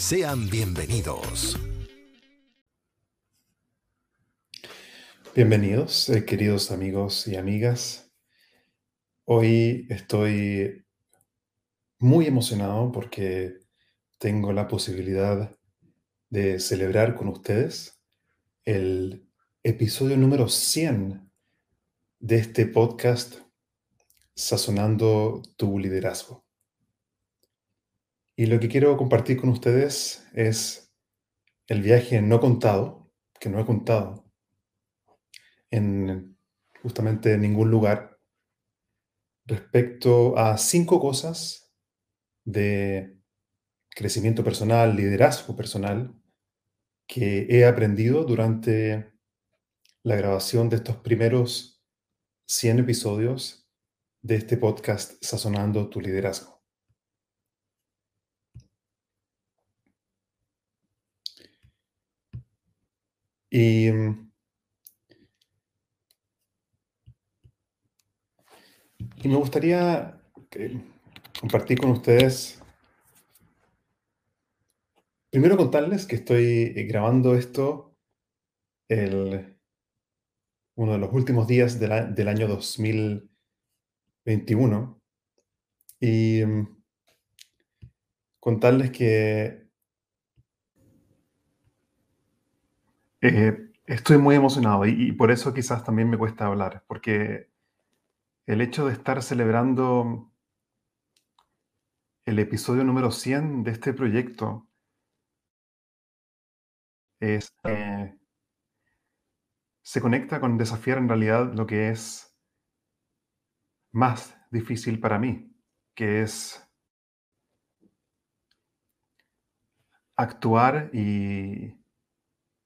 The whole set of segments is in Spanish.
Sean bienvenidos. Bienvenidos, eh, queridos amigos y amigas. Hoy estoy muy emocionado porque tengo la posibilidad de celebrar con ustedes el episodio número 100 de este podcast Sazonando tu liderazgo. Y lo que quiero compartir con ustedes es el viaje no contado, que no he contado en justamente ningún lugar, respecto a cinco cosas de crecimiento personal, liderazgo personal, que he aprendido durante la grabación de estos primeros 100 episodios de este podcast Sazonando tu liderazgo. Y y me gustaría compartir con ustedes, primero contarles que estoy eh, grabando esto el, uno de los últimos días del año 2021 y mm, contarles que Eh, estoy muy emocionado y, por eso quizás también me cuesta hablar, porque el hecho de estar celebrando el episodio número 100 de este proyecto es, eh, se conecta con desafiar en realidad lo que es más difícil para mí, que es actuar y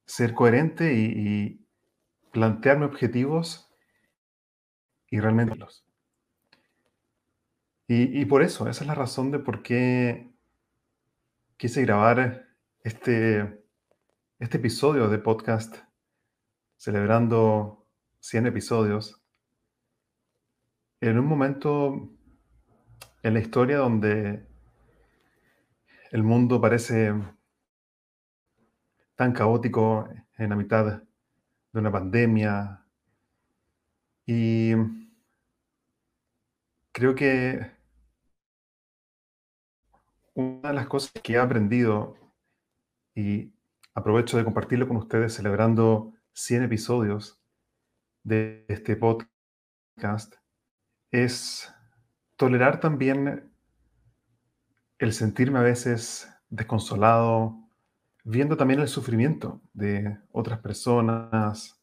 ser coherente y, plantearme objetivos y realmente los. Y, por eso, esa es la razón de por qué quise grabar este, este episodio de podcast celebrando 100 episodios en un momento en la historia donde el mundo parece tan caótico en la mitad de una pandemia. Y creo que una de las cosas que he aprendido y aprovecho de compartirlo con ustedes celebrando 100 episodios de este podcast es tolerar también el sentirme a veces desconsolado, viendo también el sufrimiento de otras personas,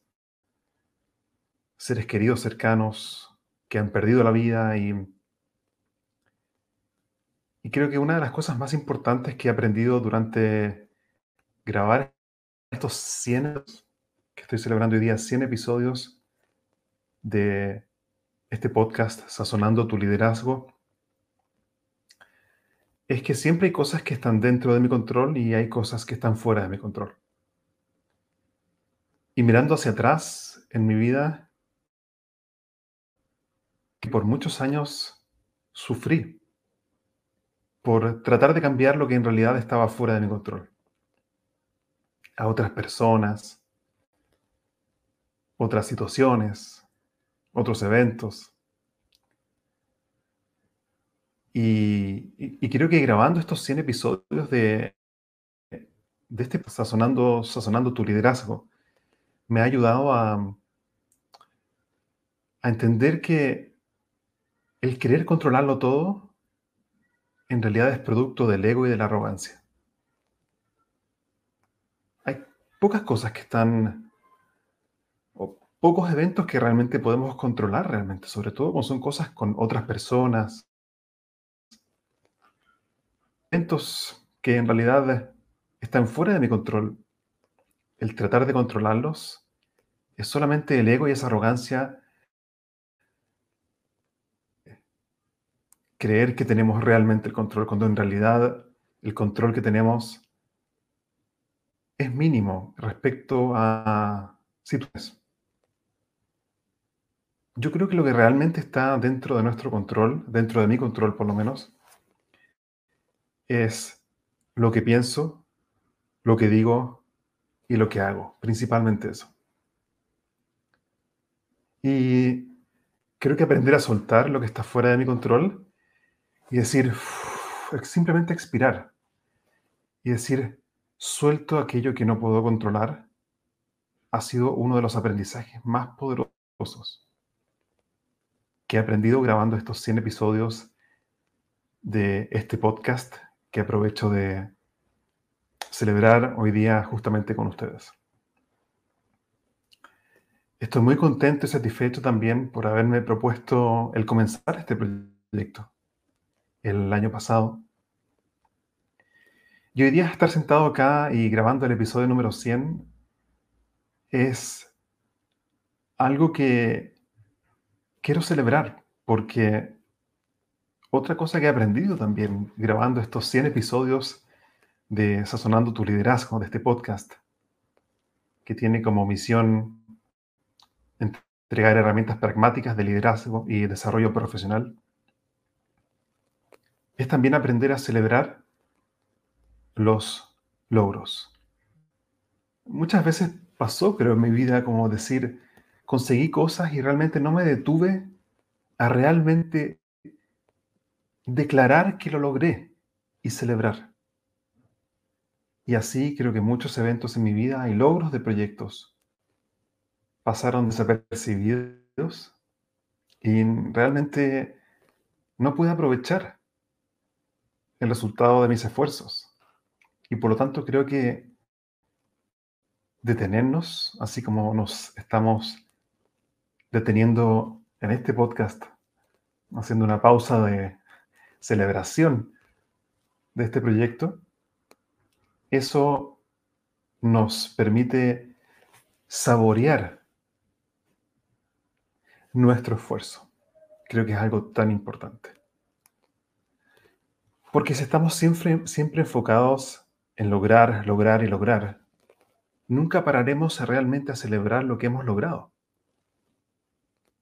seres queridos cercanos que han perdido la vida y, y creo que una de las cosas más importantes que he aprendido durante grabar estos 100, que estoy celebrando hoy día, 100 episodios de este podcast Sazonando tu liderazgo, es que siempre hay cosas que están dentro de mi control y hay cosas que están fuera de mi control. Y mirando hacia atrás en mi vida, que por muchos años sufrí por tratar de cambiar lo que en realidad estaba fuera de mi control. A otras personas, otras situaciones, otros eventos. Y, creo que grabando estos 100 episodios de, de este sazonando, sazonando tu liderazgo, me ha ayudado a, a entender que el querer controlarlo todo en realidad es producto del ego y de la arrogancia. Hay pocas cosas que están, o pocos eventos que realmente podemos controlar realmente, sobre todo cuando son cosas con otras personas. Eventos que en realidad están fuera de mi control. El tratar de controlarlos es solamente el ego y esa arrogancia creer que tenemos realmente el control, cuando en realidad el control que tenemos es mínimo respecto a situaciones. Yo creo que lo que realmente está dentro de nuestro control, dentro de mi control por lo menos, es lo que pienso, lo que digo y lo que hago, principalmente eso. Y creo que aprender a soltar lo que está fuera de mi control y decir, simplemente expirar y decir, suelto aquello que no puedo controlar, ha sido uno de los aprendizajes más poderosos que he aprendido grabando estos 100 episodios de este podcast que aprovecho de celebrar hoy día justamente con ustedes. Estoy muy contento y satisfecho también por haberme propuesto el comenzar este proyecto el año pasado. Y hoy día estar sentado acá y grabando el episodio número 100 es algo que quiero celebrar porque otra cosa que he aprendido también grabando estos 100 episodios de Sazonando tu Liderazgo, de este podcast, que tiene como misión entregar herramientas pragmáticas de liderazgo y desarrollo profesional es también aprender a celebrar los logros. Muchas veces pasó, creo, en mi vida como decir, conseguí cosas y realmente no me detuve a realmente declarar que lo logré y celebrar. Y así creo que muchos eventos en mi vida y logros de proyectos pasaron desapercibidos y realmente no pude aprovechar el resultado de mis esfuerzos. Y por lo tanto creo que detenernos, así como nos estamos deteniendo en este podcast, haciendo una pausa de celebración de este proyecto, eso nos permite saborear nuestro esfuerzo. Creo que es algo tan importante. Porque si estamos siempre, siempre enfocados en lograr, lograr y lograr, nunca pararemos realmente a celebrar lo que hemos logrado.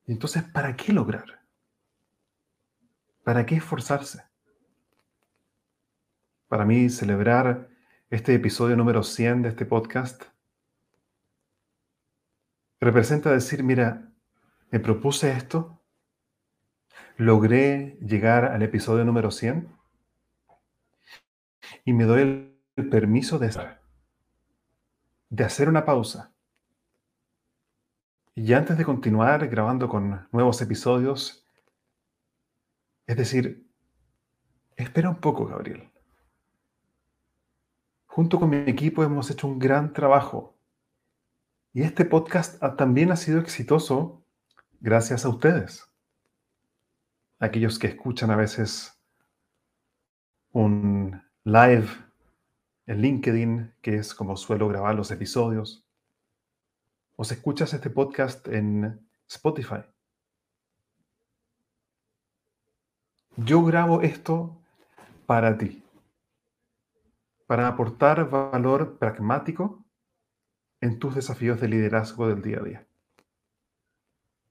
Entonces, ¿para qué lograr? ¿Para qué esforzarse? Para mí, celebrar este episodio número 100 de este podcast representa decir, mira, me propuse esto, logré llegar al episodio número 100 y me doy el permiso de, de hacer una pausa. Y antes de continuar grabando con nuevos episodios, es decir, espera un poco, Gabriel. Junto con mi equipo hemos hecho un gran trabajo. Y este podcast también ha sido exitoso gracias a ustedes. Aquellos que escuchan a veces un live en LinkedIn, que es como suelo grabar los episodios, o escuchas este podcast en Spotify. Yo grabo esto para ti, para aportar valor pragmático en tus desafíos de liderazgo del día a día.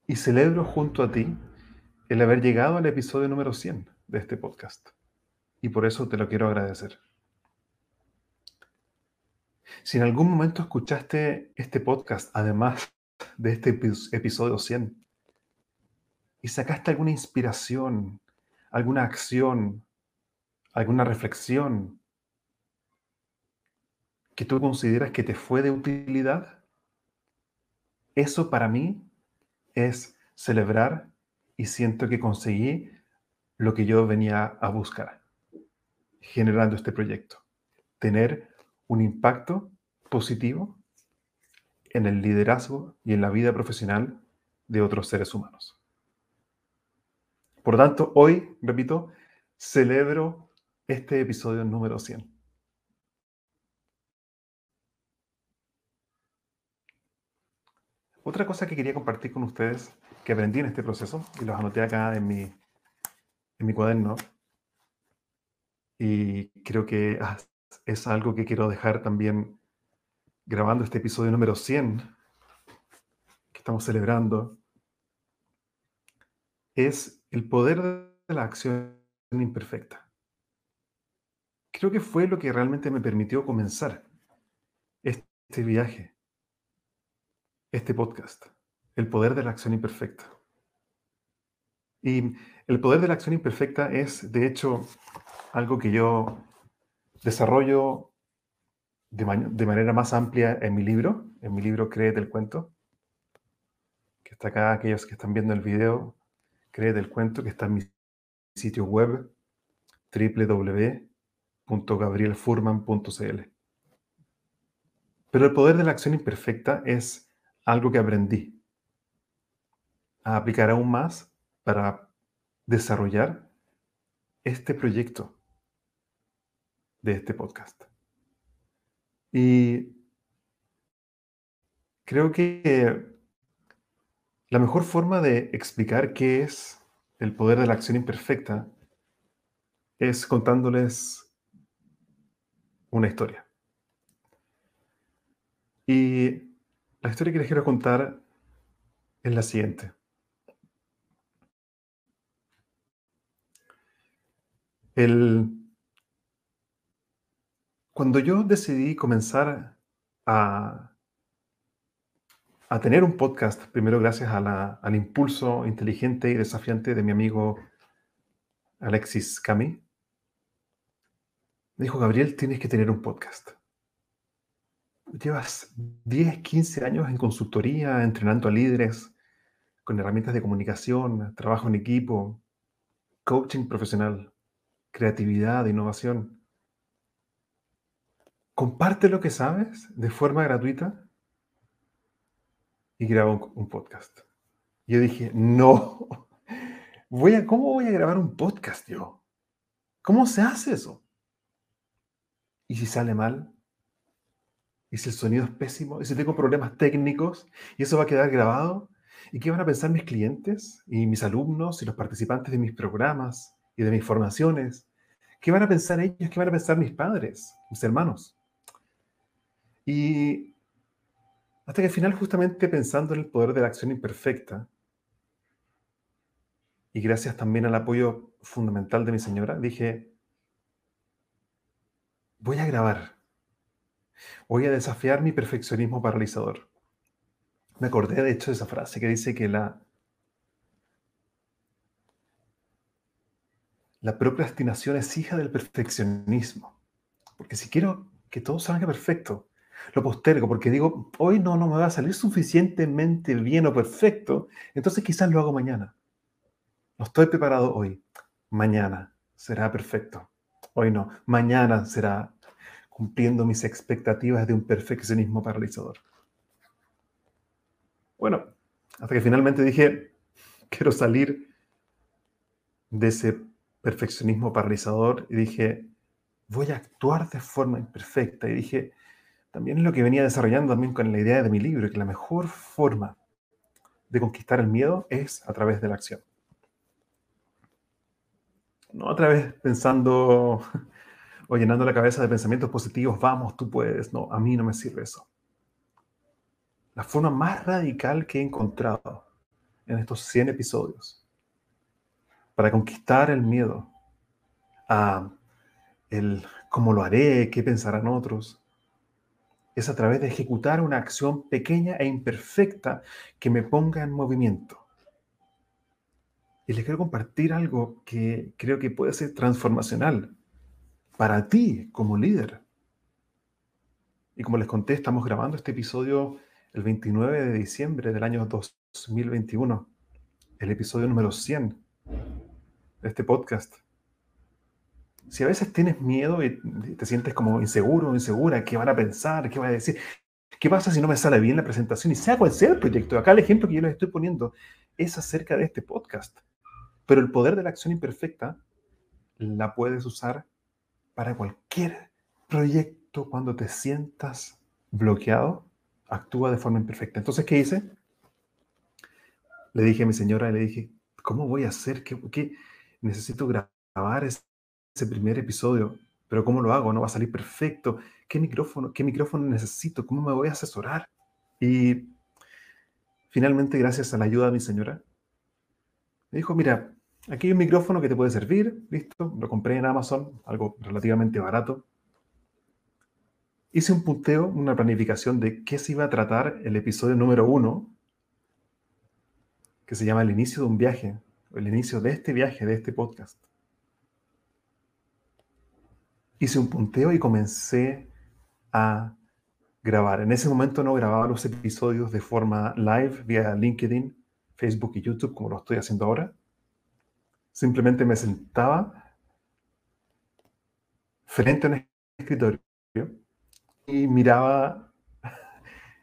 Y celebro junto a ti el haber llegado al episodio número 100 de este podcast y por eso te lo quiero agradecer. Si en algún momento escuchaste este podcast, además de este episodio 100, y sacaste alguna inspiración, alguna acción, alguna reflexión que tú consideras que te fue de utilidad, Eso para mí es celebrar y siento que conseguí lo que yo venía a buscar, generando este proyecto. Tener un impacto positivo en el liderazgo y en la vida profesional de otros seres humanos. Por lo tanto, hoy, repito, celebro este episodio número 100. Otra cosa que quería compartir con ustedes que aprendí en este proceso, y los anoté acá en mi, en mi cuaderno, y creo que es algo que quiero dejar también grabando este episodio número 100 que estamos celebrando, es el poder de la acción imperfecta. Creo que fue lo que realmente me permitió comenzar este viaje, este podcast el poder de la acción imperfecta. Y el poder de la acción imperfecta es, de hecho, algo que yo desarrollo de, manera más amplia en mi libro, en mi libro Créete el cuento, que está acá, aquellos que están viendo el video, Créete el cuento, que está en mi sitio web www.gabrielfurman.cl. Pero el poder de la acción imperfecta es algo que aprendí a aplicar aún más para desarrollar este proyecto de este podcast. Y creo que la mejor forma de explicar qué es el poder de la acción imperfecta es contándoles una historia. Y la historia que les quiero contar es la siguiente. cuando yo decidí comenzar a, a tener un podcast, primero gracias al impulso inteligente y desafiante de mi amigo Alexis Cami, dijo, Gabriel, tienes que tener un podcast. Llevas 10, 15 años en consultoría, entrenando a líderes con herramientas de comunicación, trabajo en equipo, coaching profesional creatividad, innovación. Comparte lo que sabes de forma gratuita y graba un, podcast. Yo dije, no, voy a, ¿cómo voy a grabar un podcast yo? ¿Cómo se hace eso? ¿Y si sale mal? ¿Y si el sonido es pésimo? ¿Y si tengo problemas técnicos? ¿Y eso va a quedar grabado? ¿Y qué van a pensar mis clientes y mis alumnos y los participantes de mis programas? y de mis formaciones. ¿Qué van a pensar ellos? ¿Qué van a pensar mis padres, mis hermanos? Y hasta que al final, justamente pensando en el poder de la acción imperfecta, y gracias también al apoyo fundamental de mi señora, dije, voy a grabar, voy a desafiar mi perfeccionismo paralizador. Me acordé de hecho de esa frase que dice que la La procrastinación es hija del perfeccionismo. Porque si quiero que todo salga perfecto, lo postergo porque digo, hoy no, no me va a salir suficientemente bien o perfecto, entonces quizás lo hago mañana. No estoy preparado hoy. Mañana será perfecto. Hoy no. Mañana será cumpliendo mis expectativas de un perfeccionismo paralizador. Bueno, hasta que finalmente dije, quiero salir de ese perfeccionismo paralizador y dije, voy a actuar de forma imperfecta. Y dije, también es lo que venía desarrollando también con la idea de mi libro, que la mejor forma de conquistar el miedo es a través de la acción. No otra vez pensando o llenando la cabeza de pensamientos positivos, vamos, tú puedes. No, a mí no me sirve eso. La forma más radical que he encontrado en estos 100 episodios para conquistar el miedo a el cómo lo haré, qué pensarán otros, es a través de ejecutar una acción pequeña e imperfecta que me ponga en movimiento. Y les quiero compartir algo que creo que puede ser transformacional para ti como líder. Y como les conté, estamos grabando este episodio el 29 de diciembre del año 2021, el episodio número 100 de este podcast. Si a veces tienes miedo y te sientes como inseguro insegura, ¿qué van a pensar? ¿Qué van a decir? ¿Qué pasa si no me sale bien la presentación? Y sea cual sea el proyecto, acá el ejemplo que yo les estoy poniendo es acerca de este podcast. Pero el poder de la acción imperfecta la puedes usar para cualquier proyecto cuando te sientas bloqueado, actúa de forma imperfecta. Entonces, ¿qué hice? Le dije a mi señora, le dije, ¿cómo voy a hacer? ¿Qué, necesito grabar ese primer episodio? Pero ¿cómo lo hago? No va a salir perfecto. ¿Qué micrófono, qué micrófono necesito? ¿Cómo me voy a asesorar? Y finalmente, gracias a la ayuda de mi señora, me dijo, mira, aquí hay un micrófono que te puede servir, listo, lo compré en Amazon, algo relativamente barato. Hice un punteo, una planificación de qué se iba a tratar el episodio número uno, que se llama El inicio de un viaje, o el inicio de este viaje, de este podcast hice un punteo y comencé a grabar. En ese momento no grababa los episodios de forma live vía LinkedIn, Facebook y YouTube como lo estoy haciendo ahora. Simplemente me sentaba frente a un escritorio y miraba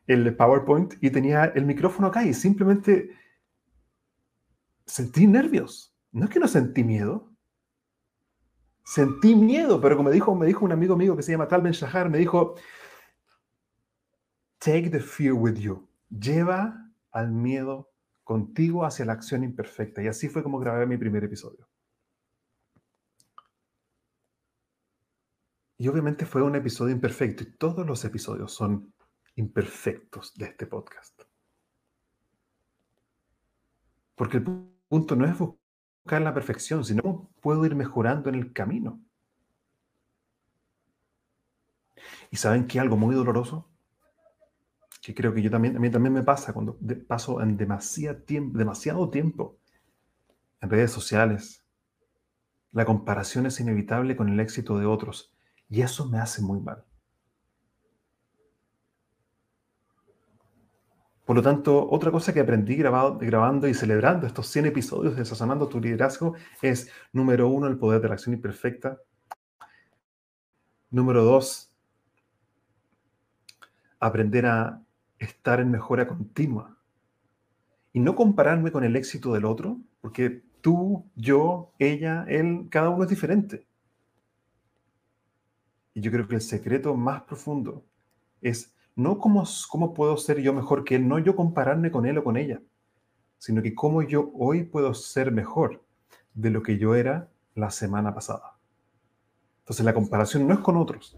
el PowerPoint y tenía el micrófono acá y simplemente sentí nervios. No es que no sentí miedo, sentí miedo, pero como me dijo, me dijo un amigo mío que se llama Tal Ben Shahar, me dijo, take the fear with you, lleva al miedo contigo hacia la acción imperfecta. Y así fue como grabé mi primer episodio. Y obviamente fue un episodio imperfecto y todos los episodios son imperfectos de este podcast. Porque el punto no es buscar la perfección, sino puedo ir mejorando en el camino. ¿Y saben qué? Algo muy doloroso, que creo que yo también, a mí también me pasa cuando paso en demasiado tiempo, demasiado tiempo en redes sociales. La comparación es inevitable con el éxito de otros y eso me hace muy mal. Por lo tanto, otra cosa que aprendí grabando y celebrando estos 100 episodios de Sazonando tu Liderazgo es, número uno, el poder de la acción imperfecta. Número dos, aprender a estar en mejora continua. Y no compararme con el éxito del otro, porque tú, yo, ella, él, cada uno es diferente. Y yo creo que el secreto más profundo es no cómo, cómo puedo ser yo mejor que él, no yo compararme con él o con ella, sino que cómo yo hoy puedo ser mejor de lo que yo era la semana pasada. Entonces la comparación no es con otros,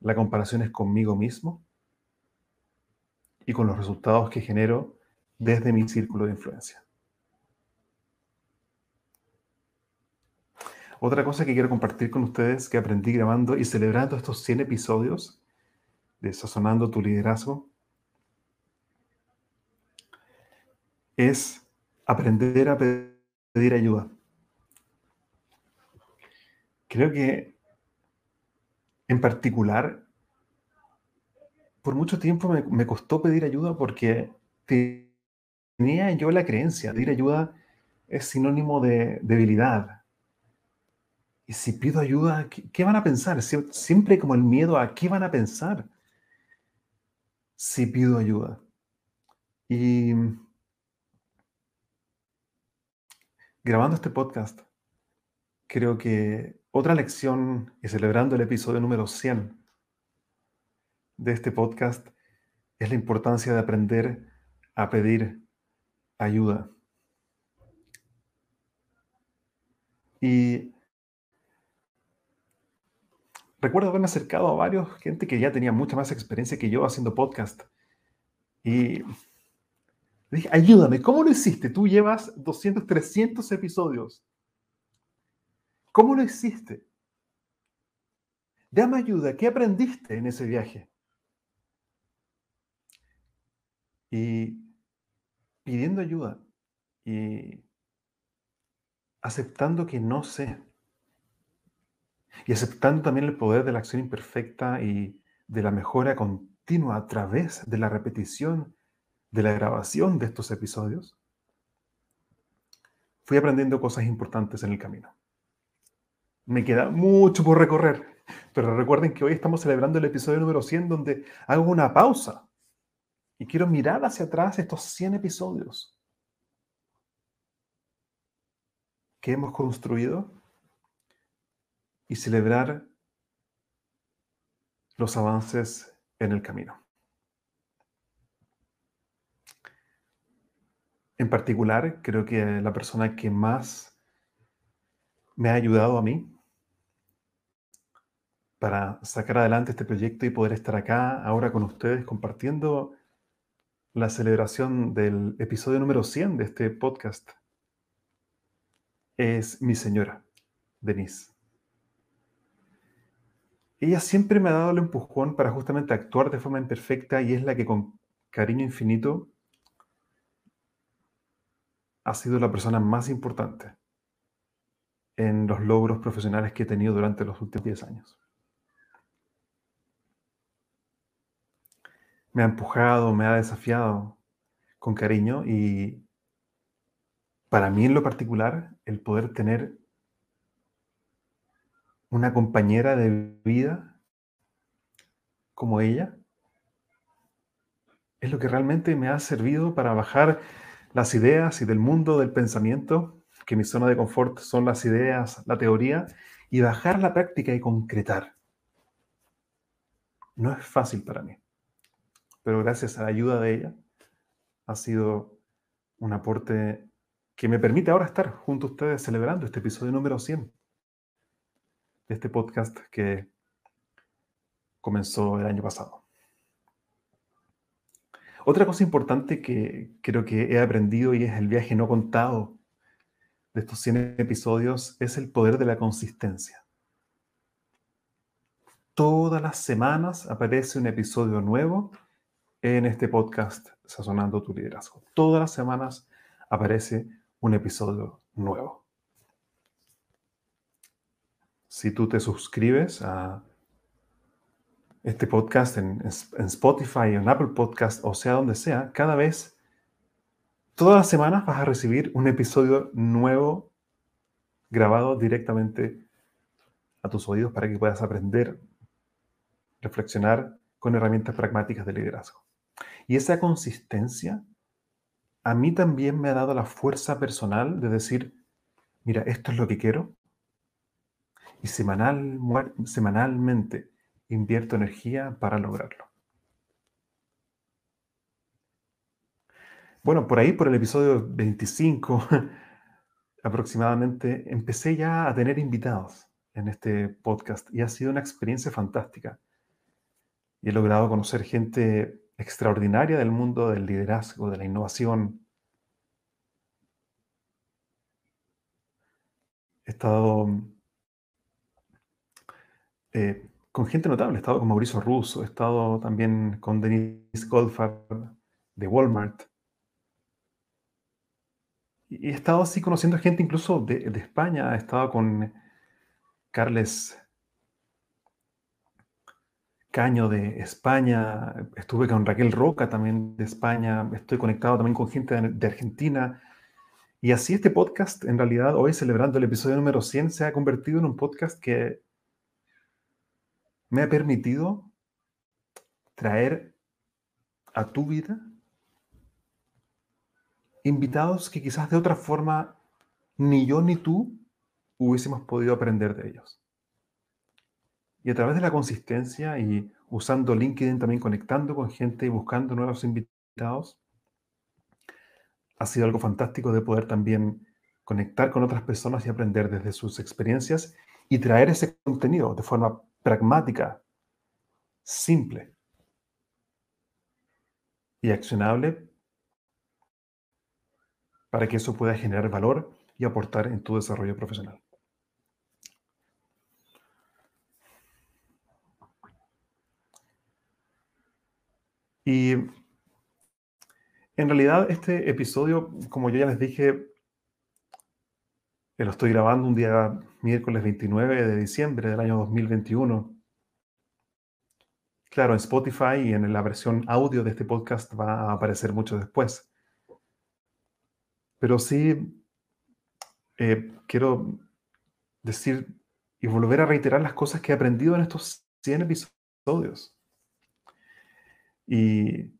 la comparación es conmigo mismo y con los resultados que genero desde mi círculo de influencia. Otra cosa que quiero compartir con ustedes que aprendí grabando y celebrando estos 100 episodios desazonando tu liderazgo, es aprender a pedir ayuda. Creo que en particular, por mucho tiempo me, costó pedir ayuda porque tenía yo la creencia, pedir ayuda es sinónimo de debilidad. Y si pido ayuda, ¿qué, ¿qué, van a pensar? Siempre como el miedo a qué van a pensar si pido ayuda. Y grabando este podcast, creo que otra lección y celebrando el episodio número 100 de este podcast es la importancia de aprender a pedir ayuda. Y recuerdo haberme acercado a varios, gente que ya tenía mucha más experiencia que yo haciendo podcast. Y dije, ayúdame, ¿cómo lo hiciste? Tú llevas 200, 300 episodios. ¿Cómo lo hiciste? Dame ayuda, ¿qué aprendiste en ese viaje? Y pidiendo ayuda y aceptando que no sé, y aceptando también el poder de la acción imperfecta y de la mejora continua a través de la repetición de la grabación de estos episodios, fui aprendiendo cosas importantes en el camino. Me queda mucho por recorrer, pero recuerden que hoy estamos celebrando el episodio número 100 donde hago una pausa y quiero mirar hacia atrás estos 100 episodios que hemos construido y celebrar los avances en el camino. En particular, creo que la persona que más me ha ayudado a mí para sacar adelante este proyecto y poder estar acá ahora con ustedes compartiendo la celebración del episodio número 100 de este podcast es mi señora, Denise. Ella siempre me ha dado el empujón para justamente actuar de forma imperfecta y es la que con cariño infinito ha sido la persona más importante en los logros profesionales que he tenido durante los últimos 10 años. Me ha empujado, me ha desafiado con cariño y para mí en lo particular el poder tener una compañera de vida como ella es lo que realmente me ha servido para bajar las ideas y del mundo del pensamiento, que mi zona de confort son las ideas, la teoría, y bajar la práctica y concretar. No es fácil para mí, pero gracias a la ayuda de ella ha sido un aporte que me permite ahora estar junto a ustedes celebrando este episodio número 100 de este podcast que comenzó el año pasado. Otra cosa importante que creo que he aprendido y es el viaje no contado de estos 100 episodios es el poder de la consistencia. Todas las semanas aparece un episodio nuevo en este podcast Sazonando tu liderazgo. Todas las semanas aparece un episodio nuevo. Si tú te suscribes a este podcast en, Spotify, en Apple Podcast, o sea donde sea, cada vez, todas las semanas vas a recibir un episodio nuevo grabado directamente a tus oídos para que puedas aprender, reflexionar con herramientas pragmáticas de liderazgo. Y esa consistencia a mí también me ha dado la fuerza personal de decir, mira, esto es lo que quiero. Y semanal, semanalmente invierto energía para lograrlo. Bueno, por ahí, por el episodio 25 aproximadamente, empecé ya a tener invitados en este podcast y ha sido una experiencia fantástica. Y he logrado conocer gente extraordinaria del mundo del liderazgo, de la innovación. He estado eh, con gente notable. He estado con Mauricio Russo, he estado también con Denise Goldfarb de Walmart. Y he estado así conociendo gente incluso de, España. He estado con Carles Caño de España. Estuve con Raquel Roca también de España. Estoy conectado también con gente de Argentina. Y así este podcast, en realidad, hoy celebrando el episodio número 100, se ha convertido en un podcast que me ha permitido traer a tu vida invitados que quizás de otra forma ni yo ni tú hubiésemos podido aprender de ellos. Y a través de la consistencia y usando LinkedIn también conectando con gente y buscando nuevos invitados, ha sido algo fantástico de poder también conectar con otras personas y aprender desde sus experiencias y traer ese contenido de forma pragmática, simple y accionable para que eso pueda generar valor y aportar en tu desarrollo profesional. Y en realidad este episodio, como yo ya les dije, lo estoy grabando un día miércoles 29 de diciembre del año 2021. Claro, en Spotify y en la versión audio de este podcast va a aparecer mucho después. Pero sí eh, quiero decir y volver a reiterar las cosas que he aprendido en estos 100 episodios. Y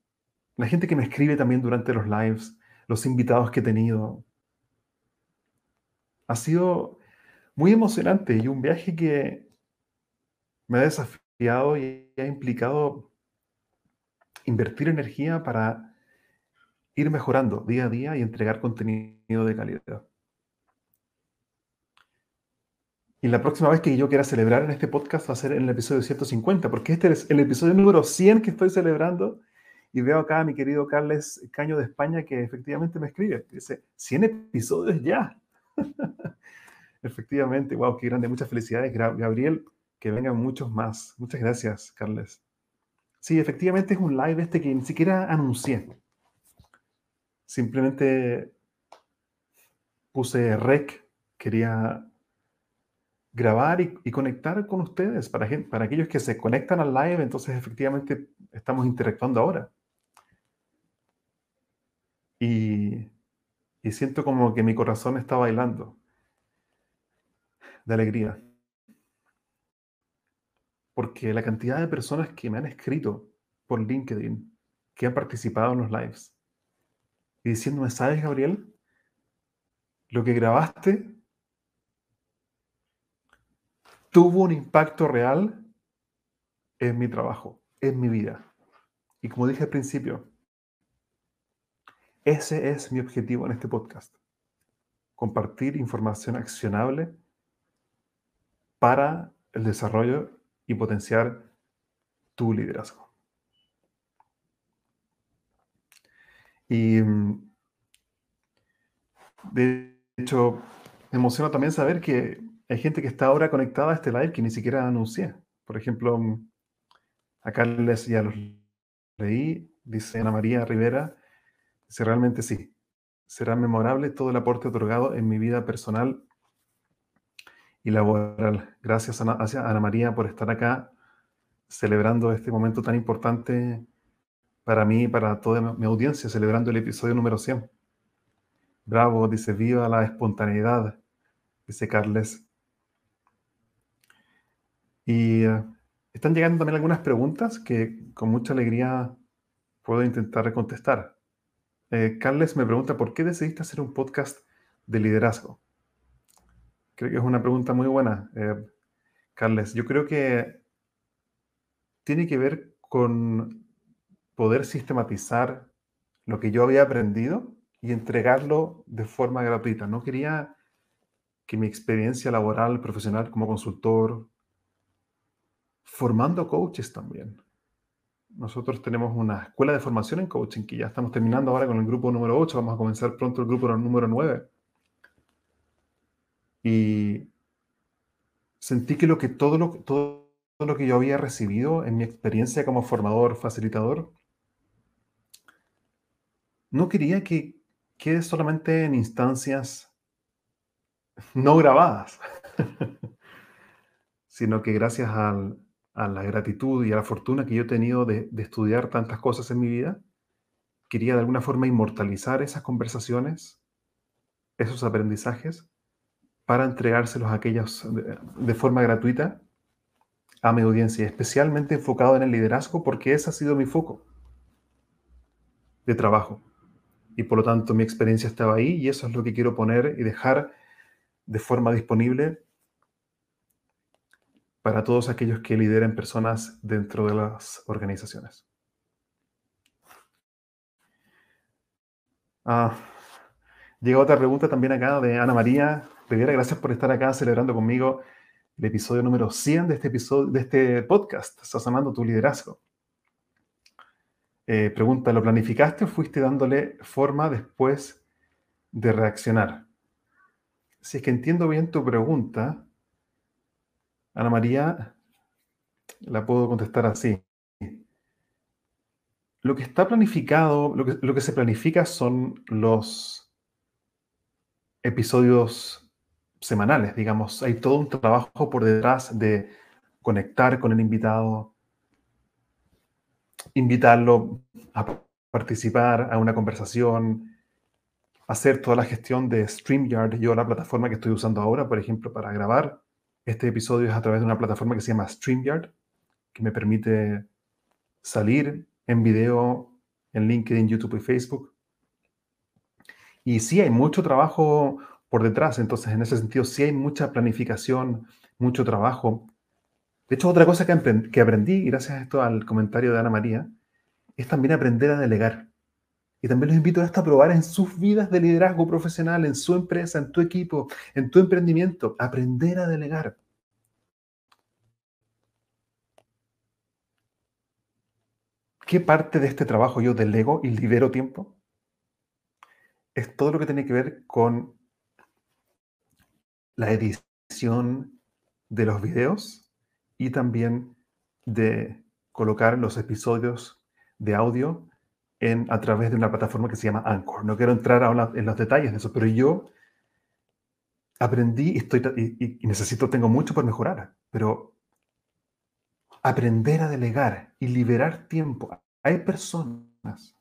la gente que me escribe también durante los lives, los invitados que he tenido, ha sido muy emocionante y un viaje que me ha desafiado y ha implicado invertir energía para ir mejorando día a día y entregar contenido de calidad. Y la próxima vez que yo quiera celebrar en este podcast va a ser en el episodio 150, porque este es el episodio número 100 que estoy celebrando. Y veo acá a mi querido Carles Caño de España que efectivamente me escribe. Dice, 100 episodios ya. efectivamente, wow, qué grande. Muchas felicidades, Gabriel. Que vengan muchos más. Muchas gracias, Carles. Sí, efectivamente es un live este que ni siquiera anuncié. Simplemente puse rec. Quería grabar y, conectar con ustedes. Para, para aquellos que se conectan al live, entonces efectivamente estamos interactuando ahora. Y, y siento como que mi corazón está bailando de alegría. Porque la cantidad de personas que me han escrito por LinkedIn, que han participado en los lives, y diciéndome, ¿sabes, Gabriel? Lo que grabaste tuvo un impacto real en mi trabajo, en mi vida. Y como dije al principio, ese es mi objetivo en este podcast. Compartir información accionable para el desarrollo y potenciar tu liderazgo. Y mm, de hecho, me emociona también saber que hay gente que está ahora conectada a este live que ni siquiera anuncié. Por ejemplo, acá les ya los leí, dice Ana María Rivera, dice realmente sí, será memorable todo el aporte otorgado en mi vida personal y laboral. Gracias Ana, Ana María por estar acá celebrando este momento tan importante para mí y para toda mi audiencia, celebrando el episodio número 100. Bravo, dice, viva la espontaneidad, dice Carles. Y eh, están llegando también algunas preguntas que con mucha alegría puedo intentar contestar. Eh, Carles me pregunta, ¿por qué decidiste hacer un podcast de liderazgo? Creo que es una pregunta muy buena, eh, Carles. Yo creo que tiene que ver con poder sistematizar lo que yo había aprendido y entregarlo de forma gratuita. No quería que mi experiencia laboral, profesional como consultor, formando coaches también. Nosotros tenemos una escuela de formación en coaching que ya estamos terminando ahora con el grupo número 8, vamos a comenzar pronto el grupo número 9. Y sentí que, lo que todo, lo, todo lo que yo había recibido en mi experiencia como formador, facilitador, no quería que quede solamente en instancias no grabadas, sino que gracias al, a la gratitud y a la fortuna que yo he tenido de, estudiar tantas cosas en mi vida, quería de alguna forma inmortalizar esas conversaciones, esos aprendizajes, para entregárselos a aquellos de, forma gratuita a mi audiencia, especialmente enfocado en el liderazgo, porque ese ha sido mi foco de trabajo. Y por lo tanto mi experiencia estaba ahí y eso es lo que quiero poner y dejar de forma disponible para todos aquellos que lideren personas dentro de las organizaciones. Ah, llega otra pregunta también acá de Ana María Rivera. Gracias por estar acá celebrando conmigo el episodio número 100 de este, episodio, de este podcast, Sazonando tu liderazgo. Eh, pregunta, ¿lo planificaste o fuiste dándole forma después de reaccionar? Si es que entiendo bien tu pregunta, Ana María, la puedo contestar así. Lo que está planificado, lo que, se planifica son los episodios semanales, digamos. Hay todo un trabajo por detrás de conectar con el invitado, invitarlo a participar a una conversación, hacer toda la gestión de StreamYard. Yo la plataforma que estoy usando ahora, por ejemplo, para grabar este episodio es a través de una plataforma que se llama StreamYard, que me permite salir en video en LinkedIn, YouTube y Facebook. Y sí, hay mucho trabajo por detrás, entonces en ese sentido sí hay mucha planificación, mucho trabajo. De hecho, otra cosa que, aprendí, gracias a esto al comentario de Ana María, es también aprender a delegar. Y también los invito a probar en sus vidas de liderazgo profesional, en su empresa, en tu equipo, en tu emprendimiento. Aprender a delegar. ¿Qué parte de este trabajo yo delego y libero tiempo? Es todo lo que tiene que ver con la edición de los videos y también de colocar los episodios de audio en, a través de una plataforma que se llama Anchor. No quiero entrar ahora en los detalles de eso, pero yo aprendí y, estoy, y necesito, tengo mucho por mejorar, pero aprender a delegar y liberar tiempo. Hay personas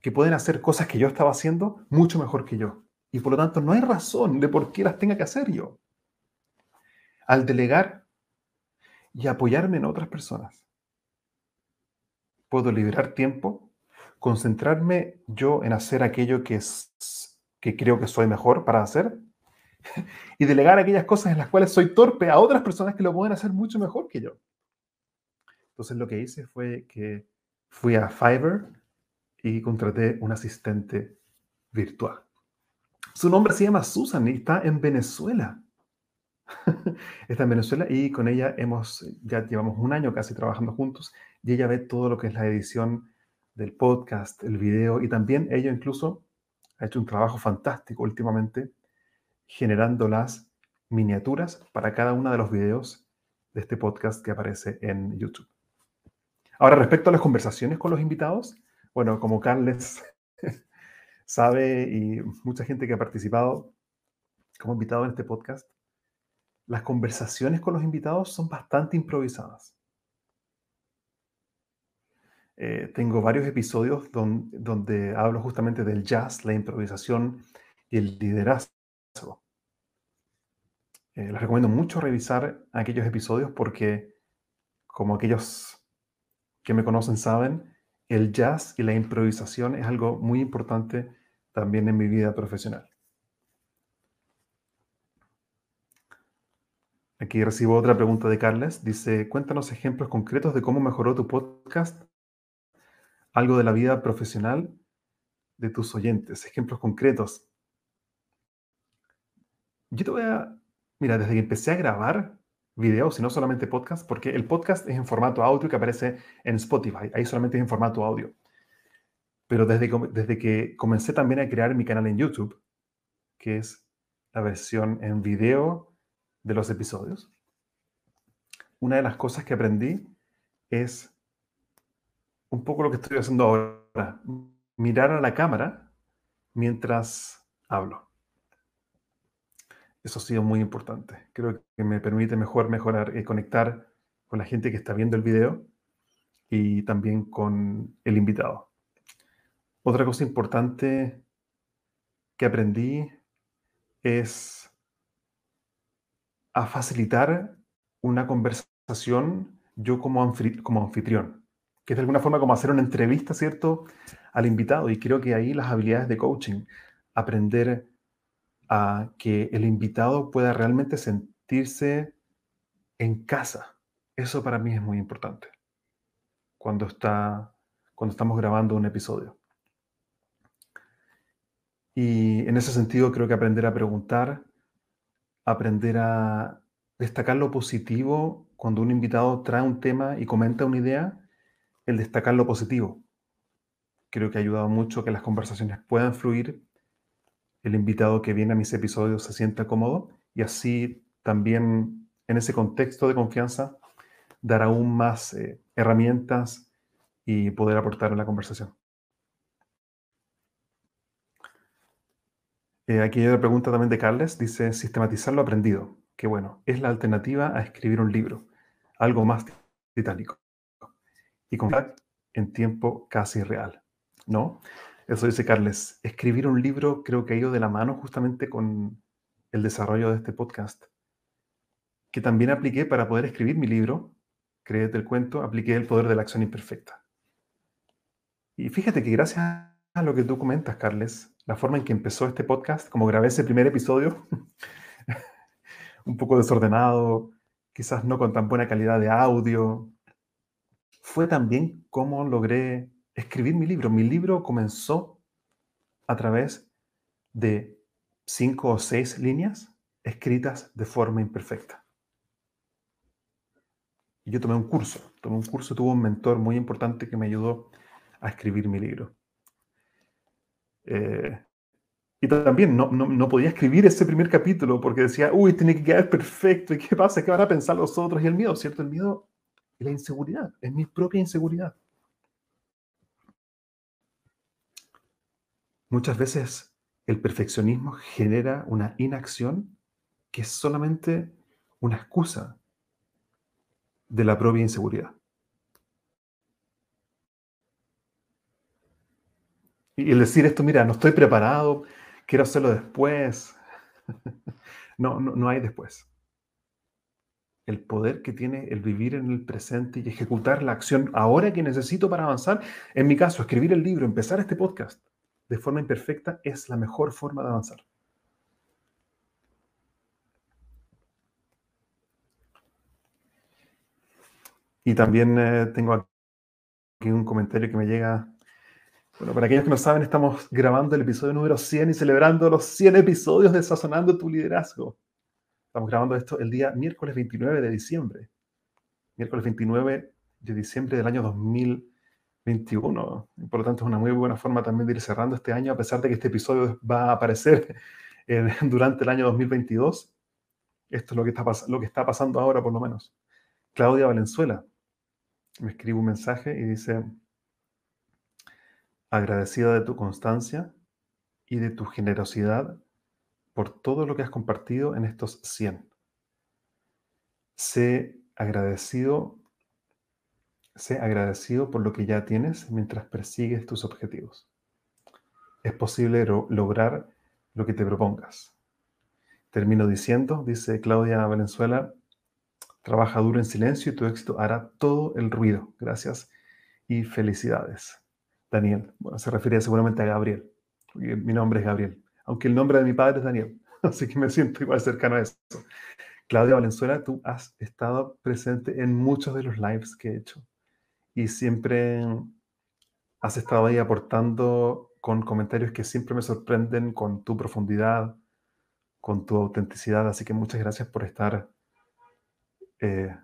que pueden hacer cosas que yo estaba haciendo mucho mejor que yo. Y por lo tanto no hay razón de por qué las tenga que hacer yo. Al delegar y apoyarme en otras personas, puedo liberar tiempo, concentrarme yo en hacer aquello que, es, que creo que soy mejor para hacer y delegar aquellas cosas en las cuales soy torpe a otras personas que lo pueden hacer mucho mejor que yo. Entonces lo que hice fue que fui a Fiverr y contraté un asistente virtual. Su nombre se llama Susan y está en Venezuela. está en Venezuela y con ella hemos, ya llevamos un año casi trabajando juntos y ella ve todo lo que es la edición del podcast, el video y también ella incluso ha hecho un trabajo fantástico últimamente generando las miniaturas para cada uno de los videos de este podcast que aparece en YouTube. Ahora, respecto a las conversaciones con los invitados, bueno, como Carles sabe y mucha gente que ha participado como invitado en este podcast, las conversaciones con los invitados son bastante improvisadas. Eh, tengo varios episodios donde hablo justamente del jazz, la improvisación y el liderazgo. Eh, les recomiendo mucho revisar aquellos episodios porque, como aquellos que me conocen saben, el jazz y la improvisación es algo muy importante también en mi vida profesional. Aquí recibo otra pregunta de Carles. Dice, cuéntanos ejemplos concretos de cómo mejoró tu podcast algo de la vida profesional de tus oyentes, ejemplos concretos. Yo te voy a, mira, desde que empecé a grabar videos y no solamente podcast, porque el podcast es en formato audio que aparece en Spotify, ahí solamente es en formato audio. Pero desde, desde que comencé también a crear mi canal en YouTube, que es la versión en video de los episodios, una de las cosas que aprendí es un poco lo que estoy haciendo ahora, mirar a la cámara mientras hablo. Eso ha sido muy importante. Creo que me permite mejor mejorar y conectar con la gente que está viendo el video y también con el invitado. Otra cosa importante que aprendí es a facilitar una conversación yo como, como anfitrión que es de alguna forma como hacer una entrevista, ¿cierto?, al invitado. Y creo que ahí las habilidades de coaching, aprender a que el invitado pueda realmente sentirse en casa. Eso para mí es muy importante cuando, está, cuando estamos grabando un episodio. Y en ese sentido creo que aprender a preguntar, aprender a destacar lo positivo cuando un invitado trae un tema y comenta una idea, el destacar lo positivo. Creo que ha ayudado mucho que las conversaciones puedan fluir, el invitado que viene a mis episodios se sienta cómodo y así también en ese contexto de confianza dar aún más eh, herramientas y poder aportar en la conversación. Eh, aquí hay otra pregunta también de Carles. Dice, sistematizar lo aprendido. Que bueno, es la alternativa a escribir un libro, algo más titánico. Y con en tiempo casi real. ¿No? Eso dice Carles. Escribir un libro creo que ha ido de la mano justamente con el desarrollo de este podcast, que también apliqué para poder escribir mi libro, Créete el cuento, apliqué el poder de la acción imperfecta. Y fíjate que gracias a lo que tú comentas, Carles, la forma en que empezó este podcast, como grabé ese primer episodio, un poco desordenado, quizás no con tan buena calidad de audio, fue también como logré escribir mi libro. Mi libro comenzó a través de cinco o seis líneas escritas de forma imperfecta. Y yo tomé un curso, tomé un curso, tuve un mentor muy importante que me ayudó a escribir mi libro. Eh, y también no, no, podía escribir ese primer capítulo porque decía, uy, tiene que quedar perfecto. ¿Y qué pasa? ¿Qué van a pensar los otros? Y el miedo, ¿cierto? El miedo la inseguridad, es mi propia inseguridad. Muchas veces el perfeccionismo genera una inacción que es solamente una excusa de la propia inseguridad. Y el decir esto, mira, no estoy preparado, quiero hacerlo después. no, no, no hay después. El poder que tiene el vivir en el presente y ejecutar la acción ahora que necesito para avanzar. En mi caso, escribir el libro, empezar este podcast de forma imperfecta es la mejor forma de avanzar. Y también eh, tengo aquí un comentario que me llega. Bueno, para aquellos que no saben, estamos grabando el episodio número 100 y celebrando los 100 episodios de Sazonando tu Liderazgo. Estamos grabando esto el día miércoles 29 de diciembre. Miércoles 29 de diciembre del año 2000. 21. por lo tanto, es una muy buena forma también de ir cerrando este año, a pesar de que este episodio va a aparecer durante el año 2022. Esto es lo que, está lo que está pasando ahora, por lo menos. Claudia Valenzuela me escribe un mensaje y dice, agradecida de tu constancia y de tu generosidad por todo lo que has compartido en estos 100. Sé agradecido Sé agradecido por lo que ya tienes mientras persigues tus objetivos. Es posible lograr lo que te propongas. Termino diciendo, dice Claudia Valenzuela, trabaja duro en silencio y tu éxito hará todo el ruido. Gracias y felicidades. Daniel, bueno, se refiere seguramente a Gabriel. Mi nombre es Gabriel, aunque el nombre de mi padre es Daniel, así que me siento igual cercano a eso. Claudia Valenzuela, tú has estado presente en muchos de los lives que he hecho y siempre has estado ahí aportando con comentarios que siempre me sorprenden con tu profundidad, con tu autenticidad. Así que muchas gracias por estar eh,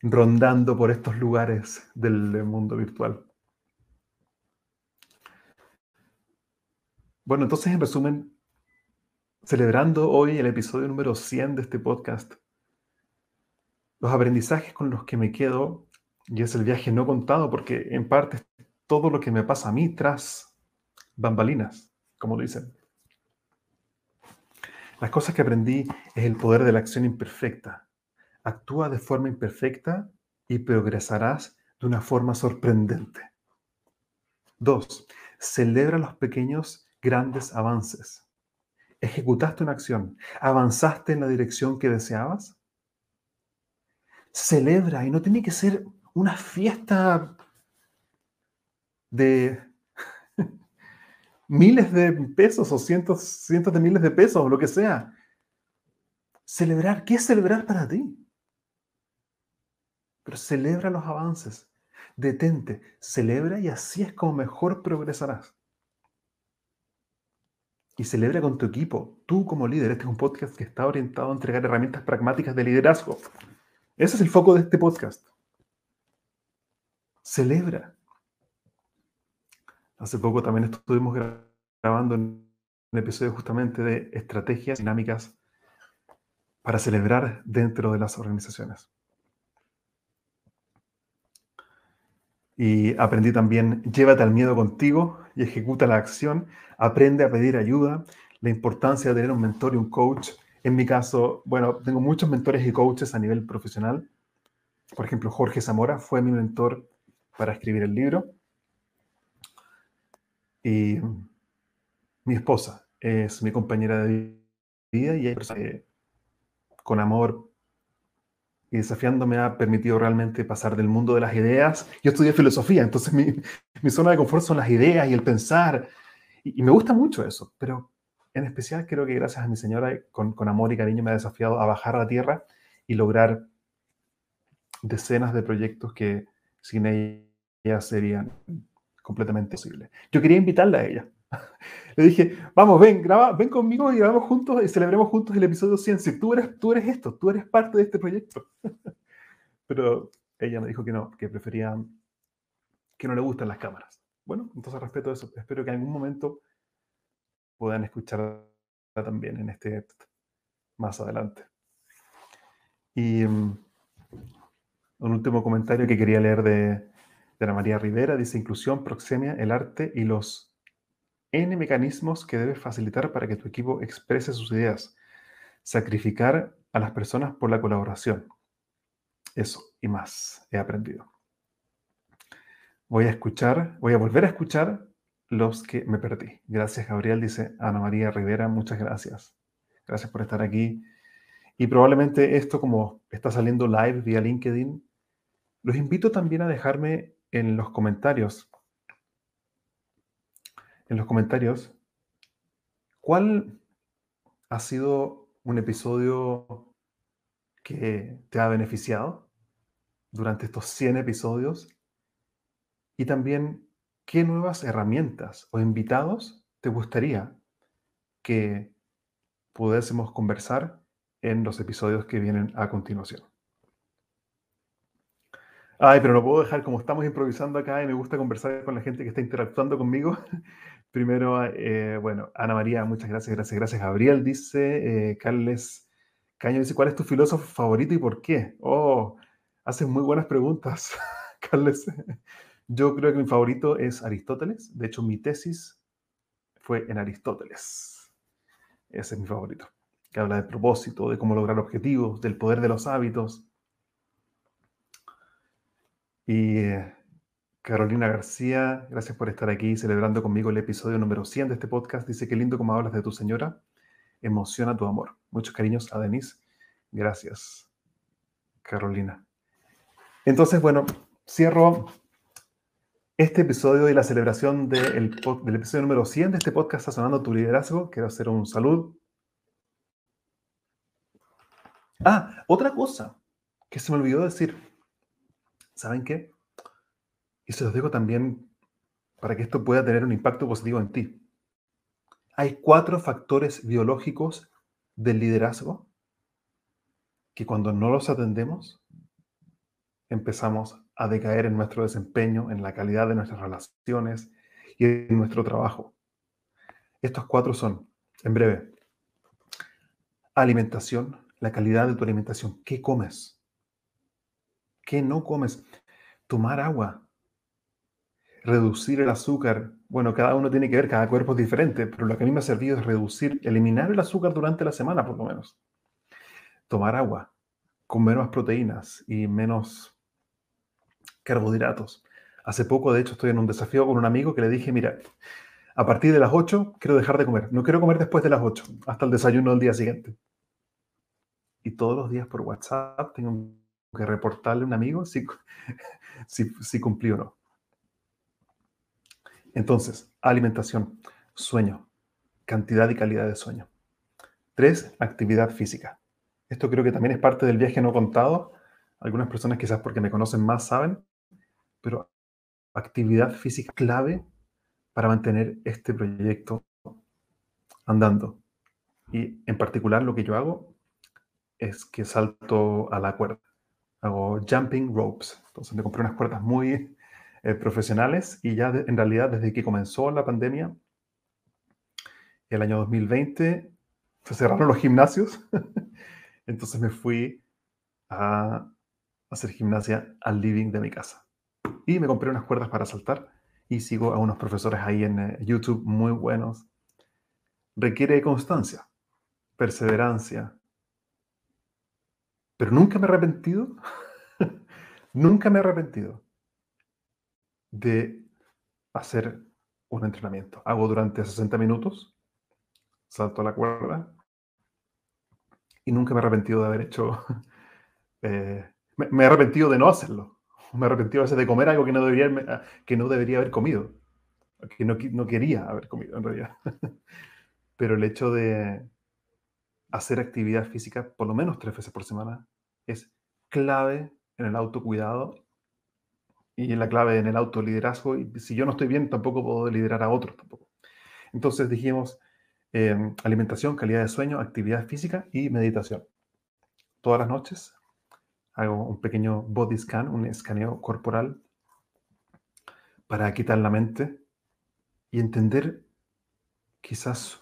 rondando por estos lugares del mundo virtual. Bueno, entonces en resumen, celebrando hoy el episodio número 100 de este podcast, los aprendizajes con los que me quedo y es el viaje no contado porque en parte es todo lo que me pasa a mí tras bambalinas, como dicen. Las cosas que aprendí es el poder de la acción imperfecta. Actúa de forma imperfecta y progresarás de una forma sorprendente. Dos, celebra los pequeños, grandes avances. ¿Ejecutaste una acción? ¿Avanzaste en la dirección que deseabas? Celebra y no tiene que ser una fiesta de miles de pesos o cientos, cientos de miles de pesos o lo que sea. Celebrar, ¿qué es celebrar para ti? Pero celebra los avances, detente, celebra y así es como mejor progresarás. Y celebra con tu equipo, tú como líder. Este es un podcast que está orientado a entregar herramientas pragmáticas de liderazgo. Ese es el foco de este podcast celebra. Hace poco también estuvimos grabando un episodio justamente de estrategias dinámicas para celebrar dentro de las organizaciones. Y aprendí también, llévate al miedo contigo y ejecuta la acción, aprende a pedir ayuda, la importancia de tener un mentor y un coach. En mi caso, bueno, tengo muchos mentores y coaches a nivel profesional. Por ejemplo, Jorge Zamora fue mi mentor para escribir el libro. Y mi esposa es mi compañera de vida y ella, con amor y desafiándome ha permitido realmente pasar del mundo de las ideas. Yo estudié filosofía, entonces mi, mi zona de confort son las ideas y el pensar. Y, y, me gusta mucho eso, pero en especial creo que gracias a mi señora, con, con amor y cariño, me ha desafiado a bajar a la tierra y lograr decenas de proyectos que sin ella serían completamente posibles. Yo quería invitarla a ella. Le dije, vamos, ven, graba, ven conmigo y grabamos juntos y celebremos juntos el episodio 100. Si tú eres, tú eres esto, tú eres parte de este proyecto. Pero ella me dijo que no, que prefería, que no le gustan las cámaras. Bueno, entonces respeto eso. Espero que en algún momento puedan escucharla también en este más adelante. Y um, un último comentario que quería leer de, de Ana María Rivera. Dice, inclusión, proxemia, el arte y los N mecanismos que debes facilitar para que tu equipo exprese sus ideas. Sacrificar a las personas por la colaboración. Eso y más he aprendido. Voy a escuchar, voy a volver a escuchar los que me perdí. Gracias, Gabriel, dice Ana María Rivera. Muchas gracias. Gracias por estar aquí. Y probablemente esto, como está saliendo live vía LinkedIn, los invito también a dejarme en los comentarios, en los comentarios, ¿cuál ha sido un episodio que te ha beneficiado durante estos 100 episodios? Y también, ¿qué nuevas herramientas o invitados te gustaría que pudiésemos conversar en los episodios que vienen a continuación. Ay, pero no puedo dejar, como estamos improvisando acá y me gusta conversar con la gente que está interactuando conmigo. Primero, eh, bueno, Ana María, muchas gracias, gracias, gracias. Gabriel dice, eh, Carles Caño dice, ¿cuál es tu filósofo favorito y por qué? Oh, haces muy buenas preguntas, Carles. Yo creo que mi favorito es Aristóteles. De hecho, mi tesis fue en Aristóteles. Ese es mi favorito que habla de propósito, de cómo lograr objetivos, del poder de los hábitos. Y eh, Carolina García, gracias por estar aquí celebrando conmigo el episodio número 100 de este podcast. Dice, qué lindo como hablas de tu señora. Emociona tu amor. Muchos cariños a Denise. Gracias, Carolina. Entonces, bueno, cierro este episodio y la celebración del episodio número 100 de este podcast Sazonando tu liderazgo. Quiero hacer un saludo Ah, otra cosa que se me olvidó decir. ¿Saben qué? Y se los digo también para que esto pueda tener un impacto positivo en ti. Hay cuatro factores biológicos del liderazgo que cuando no los atendemos, empezamos a decaer en nuestro desempeño, en la calidad de nuestras relaciones y en nuestro trabajo. Estos cuatro son, en breve, alimentación, la calidad de tu alimentación. ¿Qué comes? ¿Qué no comes? Tomar agua. Reducir el azúcar. Bueno, cada uno tiene que ver, cada cuerpo es diferente, pero lo que a mí me ha servido es reducir, eliminar el azúcar durante la semana, por lo menos. Tomar agua. Comer más proteínas y menos carbohidratos. Hace poco, de hecho, estoy en un desafío con un amigo que le dije, mira, a partir de las 8 quiero dejar de comer. No quiero comer después de las 8, hasta el desayuno del día siguiente y todos los días por WhatsApp tengo que reportarle a un amigo si, si, cumplí o no. Entonces, alimentación, sueño, cantidad y calidad de sueño. Tres, actividad física. Esto creo que también es parte del viaje no contado. Algunas personas quizás porque me conocen más saben, pero actividad física clave para mantener este proyecto andando. Y en particular lo que yo hago es que salto a la cuerda. Hago jumping ropes. Entonces me compré unas cuerdas muy eh, profesionales y ya en realidad desde que comenzó la pandemia, el año 2020, se cerraron los gimnasios. Entonces me fui a hacer gimnasia al living de mi casa. Y me compré unas cuerdas para saltar y sigo a unos profesores ahí en eh, YouTube muy buenos. Requiere constancia, perseverancia, pero nunca me he arrepentido. nunca me he arrepentido. de hacer un entrenamiento. Hago durante 60 minutos, salto a la cuerda y nunca me he arrepentido de haber hecho, eh, me, he arrepentido de no hacerlo. Me he arrepentido a veces de comer algo que no debería, que no debería haber comido, que no, no quería haber comido en realidad. Pero el hecho de hacer actividad física por lo menos tres veces por semana es clave en el autocuidado y en la clave en el autoliderazgo. Y si yo no estoy bien, tampoco puedo liderar a otros tampoco. Entonces dijimos em, alimentación, calidad de sueño, actividad física y meditación. Todas las noches hago un pequeño body scan, un escaneo corporal para quitar la mente y entender quizás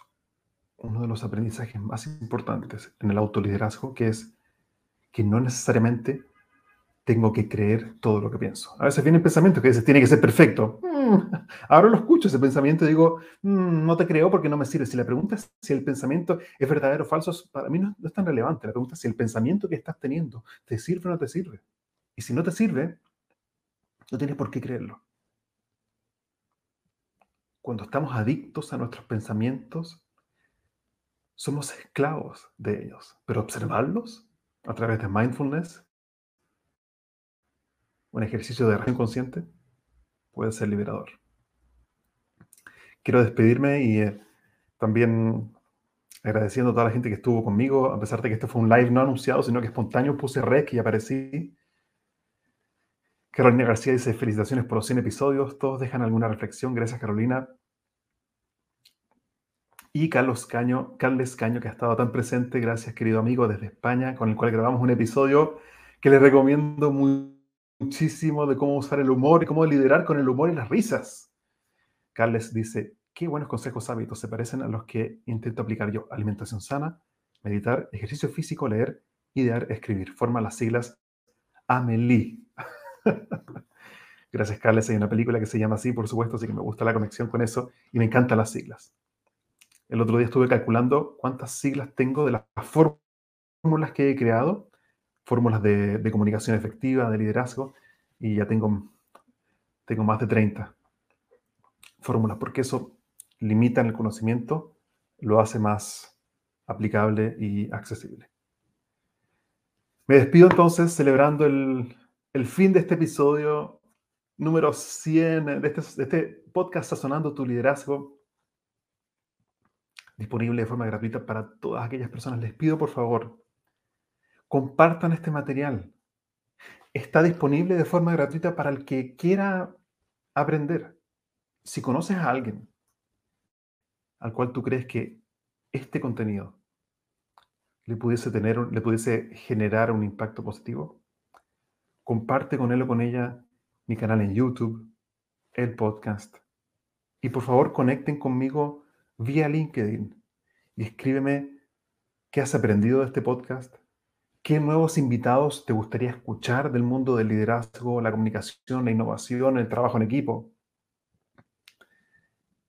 uno de los aprendizajes más importantes en el autoliderazgo, que es que no necesariamente tengo que creer todo lo que pienso. A veces vienen pensamientos que dicen, tiene que ser perfecto. Mm, ahora lo escucho ese pensamiento y digo, mm, no te creo porque no me sirve. Si la pregunta es si el pensamiento es verdadero o falso, para mí no, es tan relevante. La pregunta es si el pensamiento que estás teniendo te sirve o no te sirve. Y si no te sirve, no tienes por qué creerlo. Cuando estamos adictos a nuestros pensamientos, somos esclavos de ellos. Pero observarlos a través de mindfulness, un ejercicio de reacción consciente, puede ser liberador. Quiero despedirme y eh, también agradeciendo a toda la gente que estuvo conmigo, a pesar de que este fue un live no anunciado, sino que espontáneo, puse rec y aparecí. Carolina García dice, felicitaciones por los 100 episodios, todos dejan alguna reflexión, gracias Carolina. Y Carlos Caño, Carles Caño, que ha estado tan presente, gracias querido amigo desde España, con el cual grabamos un episodio que les recomiendo muchísimo de cómo usar el humor y cómo liderar con el humor y las risas. Carles dice, qué buenos consejos hábitos se parecen a los que intento aplicar yo. Alimentación sana, meditar, ejercicio físico, leer, idear, escribir. Forma las siglas Amelie. Gracias, Carles. Hay una película que se llama así, por supuesto, así que me gusta la conexión con eso y me encantan las siglas. El otro día estuve calculando cuántas siglas tengo de las fórmulas que he creado fórmulas de, comunicación efectiva, de liderazgo, y ya tengo, tengo más de 30 fórmulas, porque eso limita el conocimiento, lo hace más aplicable y accesible. Me despido entonces celebrando el, fin de este episodio número 100 de este, de este podcast Sazonando tu Liderazgo, disponible de forma gratuita para todas aquellas personas. Les pido por favor compartan este material. Está disponible de forma gratuita para el que quiera aprender. Si conoces a alguien al cual tú crees que este contenido le pudiese, tener, le pudiese generar un impacto positivo, comparte con él o con ella mi canal en YouTube, el podcast. Y por favor conecten conmigo vía LinkedIn y escríbeme qué has aprendido de este podcast, ¿Qué nuevos invitados te gustaría escuchar del mundo del liderazgo, la comunicación, la innovación, el trabajo en equipo?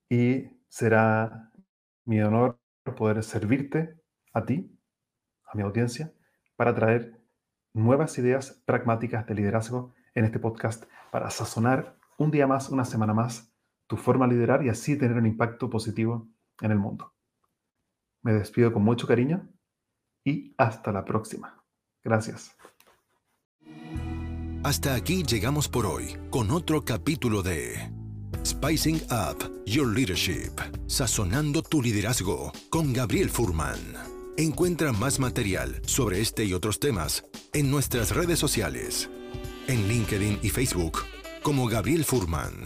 Y será mi honor poder servirte a ti, a mi audiencia, para traer nuevas ideas pragmáticas de liderazgo en este podcast para sazonar un día más, una semana más, tu forma de liderar y así tener un impacto positivo en el mundo. Me despido con mucho cariño y hasta la próxima. Gracias. Hasta aquí llegamos por hoy con otro capítulo de Spicing Up Your Leadership, sazonando tu liderazgo con Gabriel Furman. Encuentra más material sobre este y otros temas en nuestras redes sociales, en LinkedIn y Facebook como Gabriel Furman.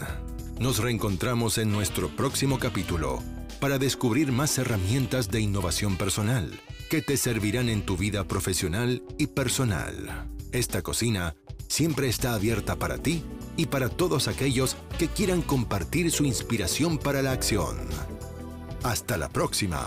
Nos reencontramos en nuestro próximo capítulo para descubrir más herramientas de innovación personal que te servirán en tu vida profesional y personal. Esta cocina siempre está abierta para ti y para todos aquellos que quieran compartir su inspiración para la acción. Hasta la próxima.